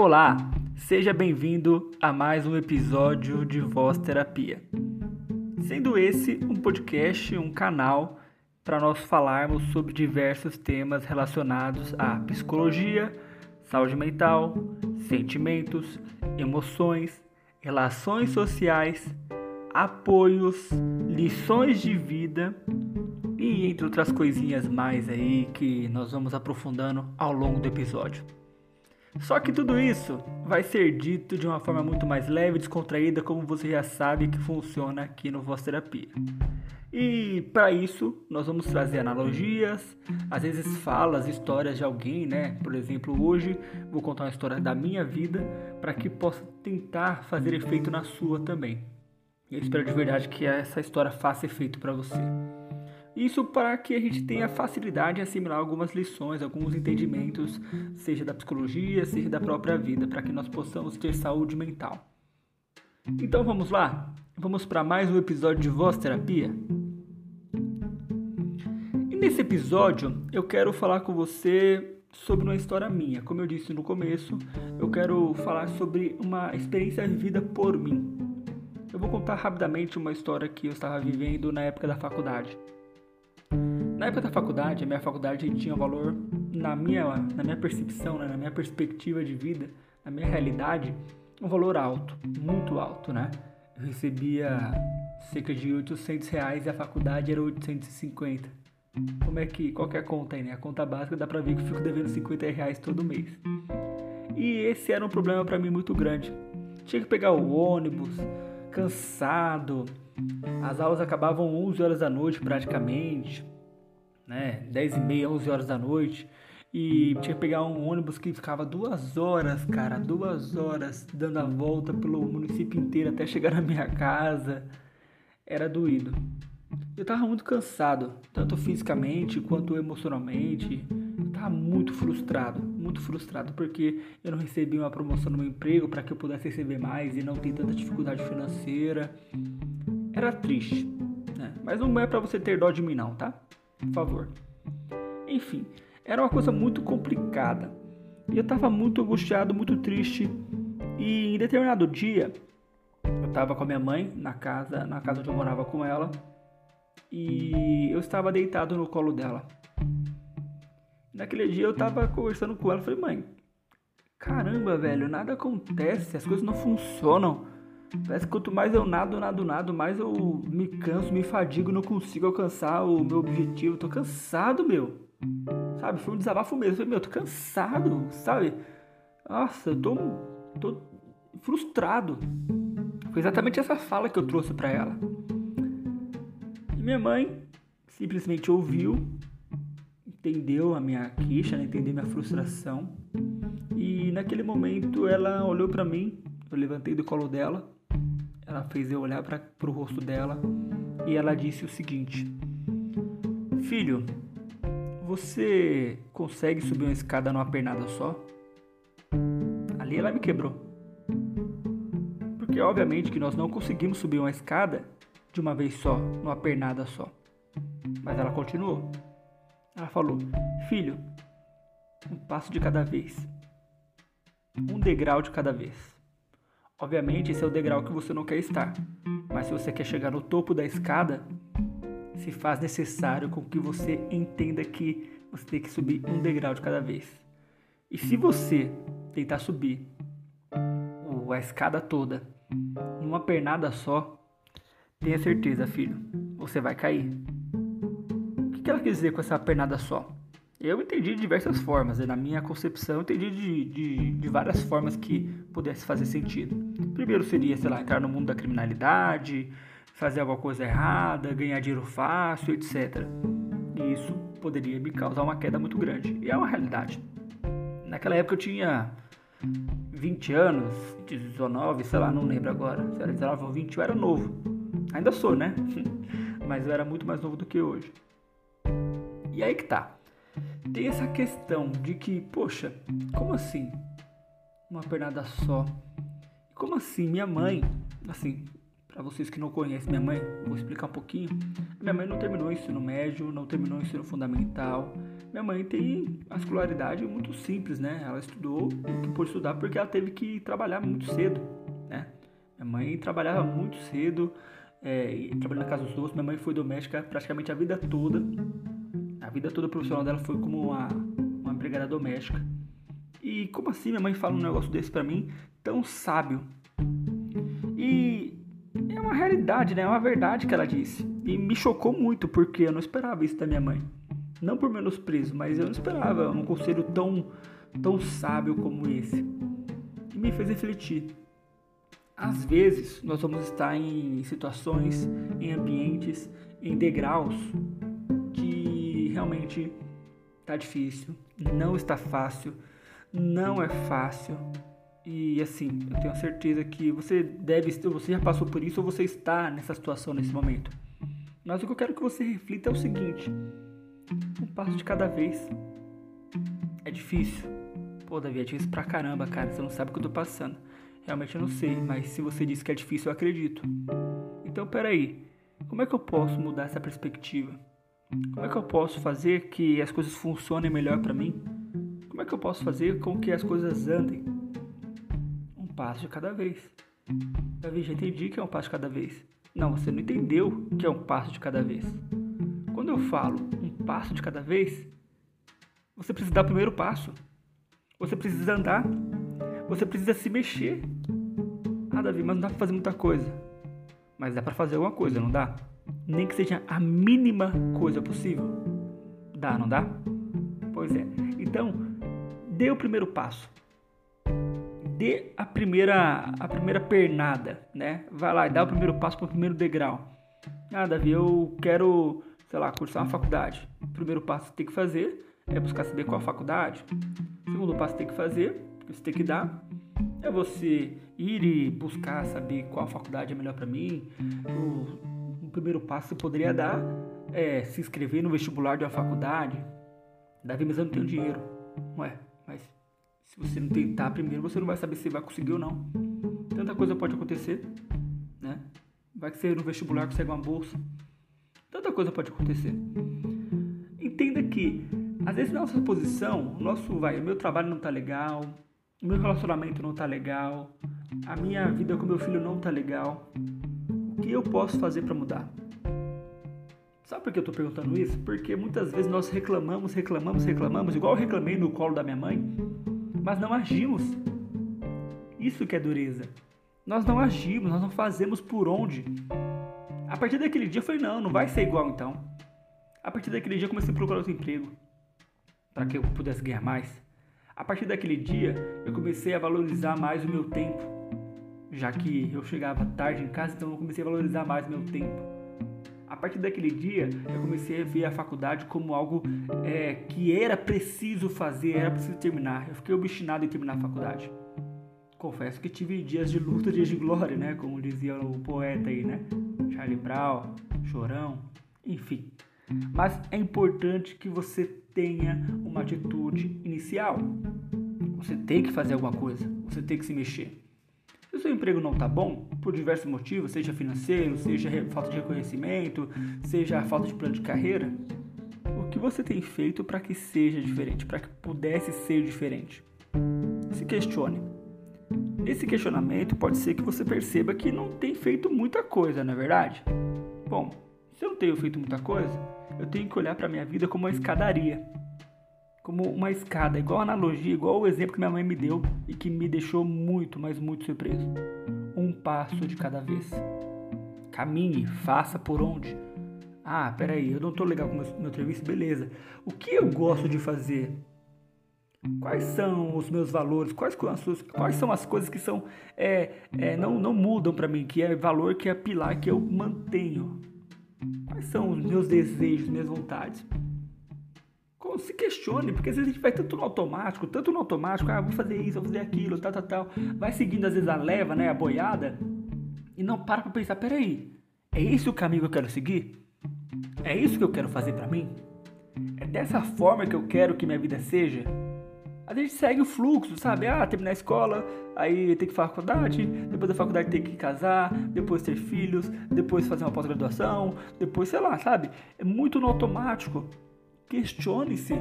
Olá, seja bem-vindo a mais um episódio de Voz Terapia. Sendo esse um podcast, um canal para nós falarmos sobre diversos temas relacionados à psicologia, saúde mental, sentimentos, emoções, relações sociais, apoios, lições de vida e entre outras coisinhas mais aí que nós vamos aprofundando ao longo do episódio. Só que tudo isso vai ser dito de uma forma muito mais leve e descontraída, como você já sabe que funciona aqui no Voz Terapia. E para isso, nós vamos trazer analogias, às vezes falas, histórias de alguém, né? Por exemplo, hoje vou contar uma história da minha vida para que possa tentar fazer efeito na sua também. Eu espero de verdade que essa história faça efeito para você. Isso para que a gente tenha facilidade em assimilar algumas lições, alguns entendimentos, seja da psicologia, seja da própria vida, para que nós possamos ter saúde mental. Então vamos lá? Vamos para mais um episódio de Voz Terapia? E nesse episódio eu quero falar com você sobre uma história minha. Como eu disse no começo, eu quero falar sobre uma experiência vivida por mim. Eu vou contar rapidamente uma história que eu estava vivendo na época da faculdade. Na época da faculdade, a minha faculdade tinha um valor, na minha, na minha percepção, né, na minha perspectiva de vida, na minha realidade, um valor alto, muito alto, né? Eu recebia cerca de 800 reais e a faculdade era 850. Como é que, qual que é a conta aí, né? A conta básica dá pra ver que eu fico devendo 50 reais todo mês. E esse era um problema para mim muito grande. Tinha que pegar o ônibus, cansado, as aulas acabavam 11 horas da noite praticamente, né? 10 e meia, 11 horas da noite. E tinha que pegar um ônibus que ficava duas horas, cara, duas horas dando a volta pelo município inteiro até chegar na minha casa. Era doído. Eu tava muito cansado, tanto fisicamente quanto emocionalmente. Eu tava muito frustrado, muito frustrado porque eu não recebi uma promoção no meu emprego para que eu pudesse receber mais e não ter tanta dificuldade financeira. Era triste, né? Mas não é para você ter dó de mim não, tá? Por favor. Enfim, era uma coisa muito complicada. E eu estava muito angustiado, muito triste. E em determinado dia, eu estava com a minha mãe na casa, na casa onde eu morava com ela, e eu estava deitado no colo dela. Naquele dia eu estava conversando com ela, falei: "Mãe, caramba, velho, nada acontece, as coisas não funcionam. Parece que quanto mais eu nado, nado, nado, mais eu me canso, me fadigo, não consigo alcançar o meu objetivo. Tô cansado, meu. Sabe? Foi um desabafo mesmo. Falei, meu, tô cansado, sabe? Nossa, eu tô, tô frustrado. Foi exatamente essa fala que eu trouxe para ela. E minha mãe simplesmente ouviu, entendeu a minha queixa, né? entendeu minha frustração. E naquele momento ela olhou para mim, eu levantei do colo dela ela fez eu olhar para o rosto dela e ela disse o seguinte: Filho, você consegue subir uma escada numa pernada só? Ali ela me quebrou. Porque obviamente que nós não conseguimos subir uma escada de uma vez só, numa pernada só. Mas ela continuou. Ela falou: Filho, um passo de cada vez. Um degrau de cada vez. Obviamente, esse é o degrau que você não quer estar, mas se você quer chegar no topo da escada, se faz necessário com que você entenda que você tem que subir um degrau de cada vez. E se você tentar subir a escada toda numa pernada só, tenha certeza, filho, você vai cair. O que ela quis dizer com essa pernada só? Eu entendi de diversas formas, né? na minha concepção, eu entendi de, de, de, várias formas que pudesse fazer sentido. Primeiro seria, sei lá, entrar no mundo da criminalidade, fazer alguma coisa errada, ganhar dinheiro fácil, etc. E isso poderia me causar uma queda muito grande. E é uma realidade. Naquela época eu tinha 20 anos, 19, sei lá, não lembro agora. Se era 19 ou 20, eu era novo. Ainda sou, né? Mas eu era muito mais novo do que hoje. E aí que tá tem essa questão de que, poxa, como assim? Uma pernada só. Como assim? Minha mãe, assim, Para vocês que não conhecem minha mãe, vou explicar um pouquinho. Minha mãe não terminou o ensino médio, não terminou o ensino fundamental. Minha mãe tem a escolaridade muito simples, né? Ela estudou o que pôde estudar porque ela teve que trabalhar muito cedo, né? Minha mãe trabalhava muito cedo, é, trabalhando na casa dos outros. Minha mãe foi doméstica praticamente a vida toda. A vida toda profissional dela foi como uma, uma empregada doméstica. E como assim minha mãe fala um negócio desse para mim, tão sábio? E é uma realidade, né? É uma verdade que ela disse. E me chocou muito porque eu não esperava isso da minha mãe. Não por menosprezo, mas eu não esperava um conselho tão, tão sábio como esse. E me fez refletir. Às vezes, nós vamos estar em situações, em ambientes, em degraus que realmente está difícil, não está fácil, não é fácil. E assim, eu tenho certeza que você deve, você já passou por isso ou você está nessa situação nesse momento. Mas o que eu quero que você reflita é o seguinte: um passo de cada vez. É difícil. Pô, Davi, é difícil pra caramba, cara. Você não sabe o que eu tô passando. Realmente eu não sei, mas se você disse que é difícil, eu acredito. Então, peraí. Como é que eu posso mudar essa perspectiva? Como é que eu posso fazer que as coisas funcionem melhor para mim? Como é que eu posso fazer com que as coisas andem? Um passo de cada vez. Davi, já entendi que é um passo de cada vez. Não, você não entendeu que é um passo de cada vez. Quando eu falo um passo de cada vez, você precisa dar o primeiro passo. Você precisa andar. Você precisa se mexer. Ah, Davi, mas não dá pra fazer muita coisa. Mas dá pra fazer alguma coisa, não dá? Nem que seja a mínima coisa possível. Dá, não dá? Pois é. Então, dê o primeiro passo. Dê a primeira, a primeira pernada, né? Vai lá e dá o primeiro passo para o primeiro degrau. Ah, Davi, eu quero, sei lá, cursar uma faculdade. O primeiro passo que você tem que fazer é buscar saber qual faculdade. O segundo passo que você tem que fazer, que você tem que dar, é você ir e buscar saber qual faculdade é melhor para mim. O, o, primeiro passo que você poderia dar é se inscrever no vestibular de uma faculdade. Davi, mas eu não tenho dinheiro. Ué, mas se você não tentar primeiro, você não vai saber se vai conseguir ou não. Tanta coisa pode acontecer, né? Vai que você no vestibular consegue uma bolsa. Tanta coisa pode acontecer. Entenda que, às vezes, nossa posição, o nosso, vai, meu trabalho não tá legal, o meu relacionamento não tá legal, a minha vida com meu filho não tá legal. O que eu posso fazer para mudar? Sabe por que eu estou perguntando isso? Porque muitas vezes nós reclamamos, reclamamos, reclamamos, igual eu reclamei no colo da minha mãe, mas não agimos. Isso que é dureza. Nós não agimos, nós não fazemos por onde. A partir daquele dia eu falei, não, não vai ser igual então. A partir daquele dia eu comecei a procurar outro emprego para que eu pudesse ganhar mais. A partir daquele dia eu comecei a valorizar mais o meu tempo, já que eu chegava tarde em casa, então eu comecei a valorizar mais o meu tempo a partir daquele dia, eu comecei a ver a faculdade como algo é, que era preciso fazer, era preciso terminar. Eu fiquei obstinado em terminar a faculdade. Confesso que tive dias de luta, dias de glória, né? Como dizia o poeta aí, né? Charlie Brown, Chorão, enfim. Mas é importante que você tenha uma atitude inicial. Você tem que fazer alguma coisa, você tem que se mexer. O seu emprego não está bom, por diversos motivos, seja financeiro, seja falta de reconhecimento, seja falta de plano de carreira, o que você tem feito para que seja diferente, para que pudesse ser diferente? Se questione. Nesse questionamento, pode ser que você perceba que não tem feito muita coisa, não é verdade? Bom, se eu não tenho feito muita coisa, eu tenho que olhar para minha vida como uma escadaria como uma escada, igual a analogia, igual o exemplo que minha mãe me deu e que me deixou muito, mas muito surpreso. Um passo de cada vez. Caminhe, faça por onde. Ah, peraí, eu não tô legal com meu, meu serviço, beleza. O que eu gosto de fazer? Quais são os meus valores? Quais, quais são as coisas que são é, é, não, não mudam para mim? Que é valor, que é pilar, que eu mantenho? Quais são os meus desejos, minhas vontades? Se questione, porque às vezes a gente vai tanto no automático, tanto no automático, ah, vou fazer isso, vou fazer aquilo, tal, tal, tal. Vai seguindo às vezes a leva, né, a boiada, e não para pra pensar, peraí, é esse o caminho que eu quero seguir? É isso que eu quero fazer para mim? É dessa forma que eu quero que minha vida seja? A gente segue o fluxo, sabe? Ah, terminar a escola, aí tem que faculdade, depois da faculdade tem que casar, depois ter filhos, depois fazer uma pós-graduação, depois, sei lá, sabe? É muito no automático. Questione-se.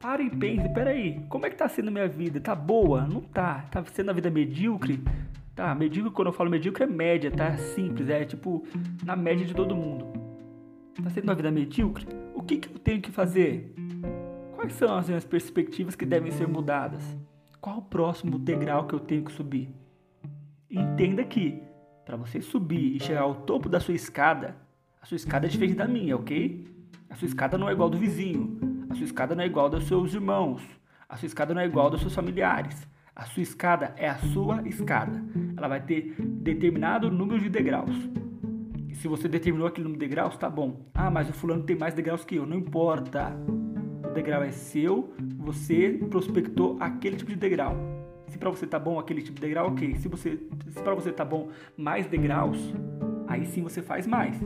Pare e pense, peraí, como é que tá sendo minha vida? Tá boa? Não tá. Tá sendo a vida medíocre? Tá, medíocre, quando eu falo medíocre é média, tá? Simples, é tipo na média de todo mundo. Tá sendo uma vida medíocre? O que, que eu tenho que fazer? Quais são as minhas perspectivas que devem ser mudadas? Qual o próximo degrau que eu tenho que subir? Entenda que, para você subir e chegar ao topo da sua escada, a sua escada é diferente da minha, ok? A sua escada não é igual do vizinho. A sua escada não é igual dos seus irmãos. A sua escada não é igual dos seus familiares. A sua escada é a sua escada. Ela vai ter determinado número de degraus. E se você determinou aquele número de degraus, tá bom. Ah, mas o fulano tem mais degraus que eu. Não importa degrau é seu, você prospectou aquele tipo de degrau. Se para você tá bom aquele tipo de degrau, ok. Se se para você tá bom mais degraus, aí sim você faz mais,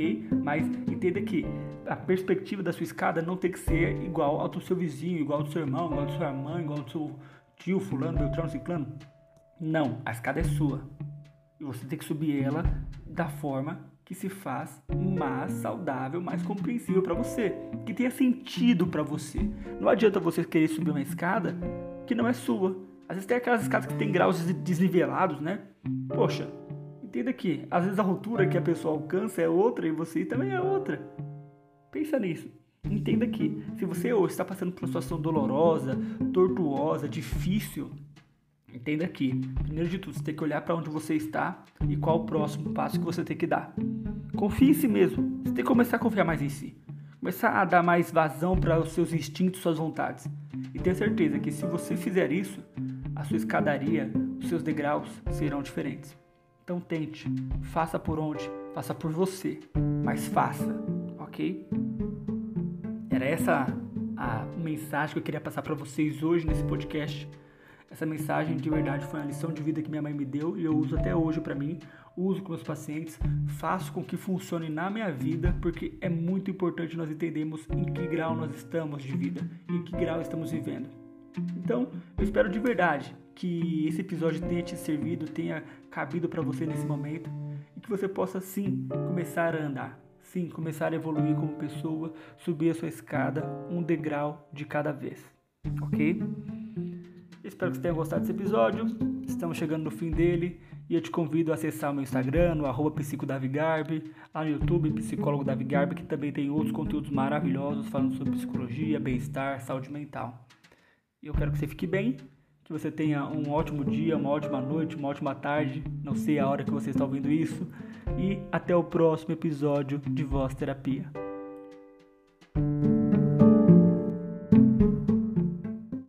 ok? Mas entenda que a perspectiva da sua escada não tem que ser igual ao do seu vizinho, igual ao do seu irmão, igual ao da sua mãe, igual ao do seu tio, fulano, beltrano, ciclano. Não, a escada é sua. E você tem que subir ela da forma que se faz mais saudável, mais compreensível para você, que tenha sentido para você. Não adianta você querer subir uma escada que não é sua. Às vezes tem aquelas escadas que tem graus desnivelados, né? Poxa, entenda que às vezes a altura que a pessoa alcança é outra e você também é outra. Pensa nisso. Entenda que se você hoje está passando por uma situação dolorosa, tortuosa, difícil, Entenda aqui, primeiro de tudo, você tem que olhar para onde você está e qual o próximo passo que você tem que dar. Confie em si mesmo. Você tem que começar a confiar mais em si. Começar a dar mais vazão para os seus instintos, suas vontades. E tenha certeza que se você fizer isso, a sua escadaria, os seus degraus serão diferentes. Então tente, faça por onde, faça por você, mas faça, ok? Era essa a mensagem que eu queria passar para vocês hoje nesse podcast. Essa mensagem de verdade foi uma lição de vida que minha mãe me deu e eu uso até hoje para mim, uso com meus pacientes, faço com que funcione na minha vida, porque é muito importante nós entendermos em que grau nós estamos de vida, em que grau estamos vivendo. Então, eu espero de verdade que esse episódio tenha te servido, tenha cabido para você nesse momento e que você possa sim começar a andar, sim começar a evoluir como pessoa, subir a sua escada um degrau de cada vez, ok? Espero que você tenha gostado desse episódio. Estamos chegando no fim dele e eu te convido a acessar o meu Instagram, no arroba psicodavigarb, lá no YouTube, Psicólogo Davi Garbi, que também tem outros conteúdos maravilhosos falando sobre psicologia, bem-estar, saúde mental. E eu quero que você fique bem, que você tenha um ótimo dia, uma ótima noite, uma ótima tarde, não sei a hora que você está ouvindo isso, e até o próximo episódio de Voz Terapia.